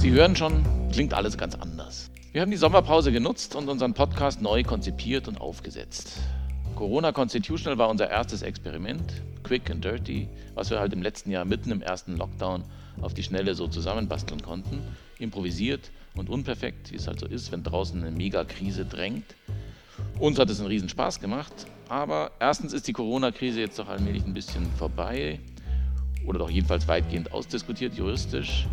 Sie hören schon, klingt alles ganz anders. Wir haben die Sommerpause genutzt und unseren Podcast neu konzipiert und aufgesetzt. Corona Constitutional war unser erstes Experiment, quick and dirty, was wir halt im letzten Jahr mitten im ersten Lockdown auf die Schnelle so zusammenbasteln konnten. Improvisiert und unperfekt, wie es halt so ist, wenn draußen eine Megakrise drängt. Uns hat es einen riesen Spaß gemacht, aber erstens ist die Corona-Krise jetzt doch allmählich ein bisschen vorbei oder doch jedenfalls weitgehend ausdiskutiert juristisch.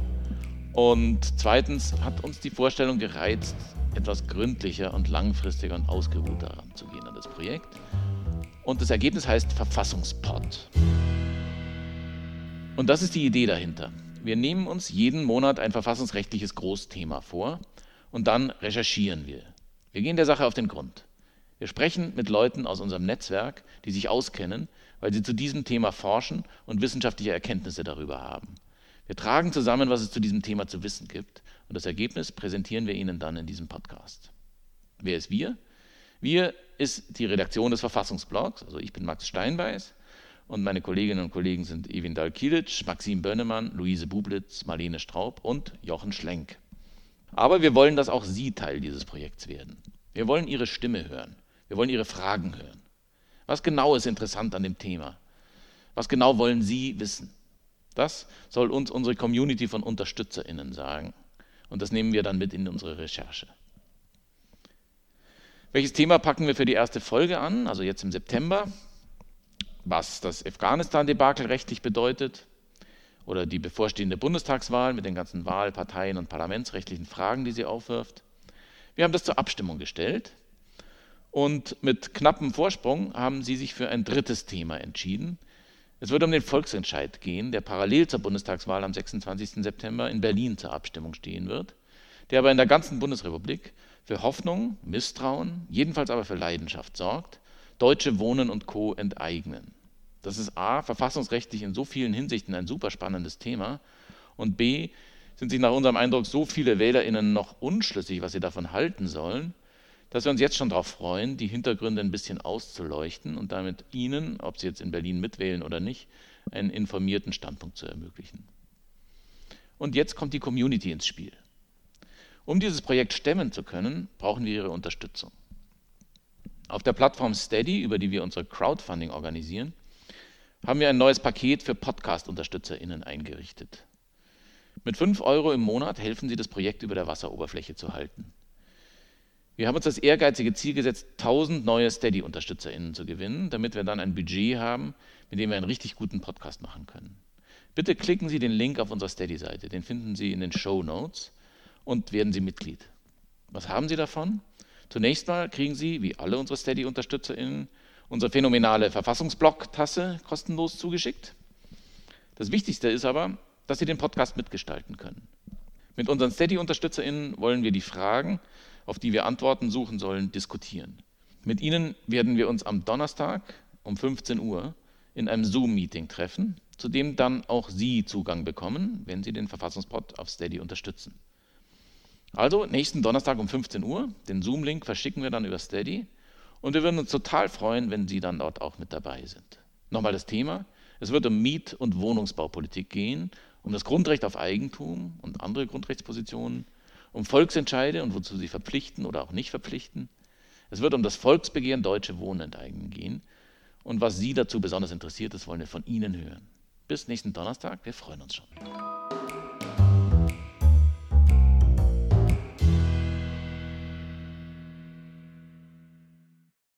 Und zweitens hat uns die Vorstellung gereizt, etwas gründlicher und langfristiger und ausgeruhter heranzugehen an das Projekt. Und das Ergebnis heißt Verfassungspod. Und das ist die Idee dahinter. Wir nehmen uns jeden Monat ein verfassungsrechtliches Großthema vor und dann recherchieren wir. Wir gehen der Sache auf den Grund. Wir sprechen mit Leuten aus unserem Netzwerk, die sich auskennen, weil sie zu diesem Thema forschen und wissenschaftliche Erkenntnisse darüber haben. Wir tragen zusammen, was es zu diesem Thema zu wissen gibt und das Ergebnis präsentieren wir Ihnen dann in diesem Podcast. Wer ist wir? Wir ist die Redaktion des Verfassungsblogs, also ich bin Max Steinbeiß und meine Kolleginnen und Kollegen sind Evin Dahl-Kielitsch, Maxim Bönnemann, Luise Bublitz, Marlene Straub und Jochen Schlenk. Aber wir wollen, dass auch Sie Teil dieses Projekts werden. Wir wollen Ihre Stimme hören. Wir wollen Ihre Fragen hören. Was genau ist interessant an dem Thema? Was genau wollen Sie wissen? Das soll uns unsere Community von UnterstützerInnen sagen. Und das nehmen wir dann mit in unsere Recherche. Welches Thema packen wir für die erste Folge an, also jetzt im September? Was das Afghanistan-Debakel rechtlich bedeutet oder die bevorstehende Bundestagswahl mit den ganzen Wahlparteien und parlamentsrechtlichen Fragen, die sie aufwirft. Wir haben das zur Abstimmung gestellt und mit knappem Vorsprung haben sie sich für ein drittes Thema entschieden. Es wird um den Volksentscheid gehen, der parallel zur Bundestagswahl am 26. September in Berlin zur Abstimmung stehen wird, der aber in der ganzen Bundesrepublik für Hoffnung, Misstrauen, jedenfalls aber für Leidenschaft sorgt, Deutsche Wohnen und Co. enteignen. Das ist A, verfassungsrechtlich in so vielen Hinsichten ein super spannendes Thema und B, sind sich nach unserem Eindruck so viele WählerInnen noch unschlüssig, was sie davon halten sollen, dass wir uns jetzt schon darauf freuen, die Hintergründe ein bisschen auszuleuchten und damit Ihnen, ob Sie jetzt in Berlin mitwählen oder nicht, einen informierten Standpunkt zu ermöglichen. Und jetzt kommt die Community ins Spiel. Um dieses Projekt stemmen zu können, brauchen wir Ihre Unterstützung. Auf der Plattform Steady, über die wir unsere Crowdfunding organisieren, haben wir ein neues Paket für Podcast-UnterstützerInnen eingerichtet. Mit 5 Euro im Monat helfen Sie, das Projekt über der Wasseroberfläche zu halten. Wir haben uns das ehrgeizige Ziel gesetzt, 1000 neue Steady-UnterstützerInnen zu gewinnen, damit wir dann ein Budget haben, mit dem wir einen richtig guten Podcast machen können. Bitte klicken Sie den Link auf unserer Steady-Seite, den finden Sie in den Show Notes und werden Sie Mitglied. Was haben Sie davon? Zunächst mal kriegen Sie, wie alle unsere Steady-UnterstützerInnen, unsere phänomenale Verfassungsblock-Tasse kostenlos zugeschickt. Das Wichtigste ist aber, dass Sie den Podcast mitgestalten können. Mit unseren Steady-UnterstützerInnen wollen wir die Fragen, auf die wir Antworten suchen sollen, diskutieren. Mit Ihnen werden wir uns am Donnerstag um 15 Uhr in einem Zoom-Meeting treffen, zu dem dann auch Sie Zugang bekommen, wenn Sie den Verfassungspod auf Steady unterstützen. Also nächsten Donnerstag um 15 Uhr, den Zoom-Link verschicken wir dann über Steady und wir würden uns total freuen, wenn Sie dann dort auch mit dabei sind. Nochmal das Thema, es wird um Miet- und Wohnungsbaupolitik gehen, um das Grundrecht auf Eigentum und andere Grundrechtspositionen, um Volksentscheide und wozu sie verpflichten oder auch nicht verpflichten. Es wird um das Volksbegehren Deutsche Wohnen enteignen gehen. Und was Sie dazu besonders interessiert, das wollen wir von Ihnen hören. Bis nächsten Donnerstag, wir freuen uns schon.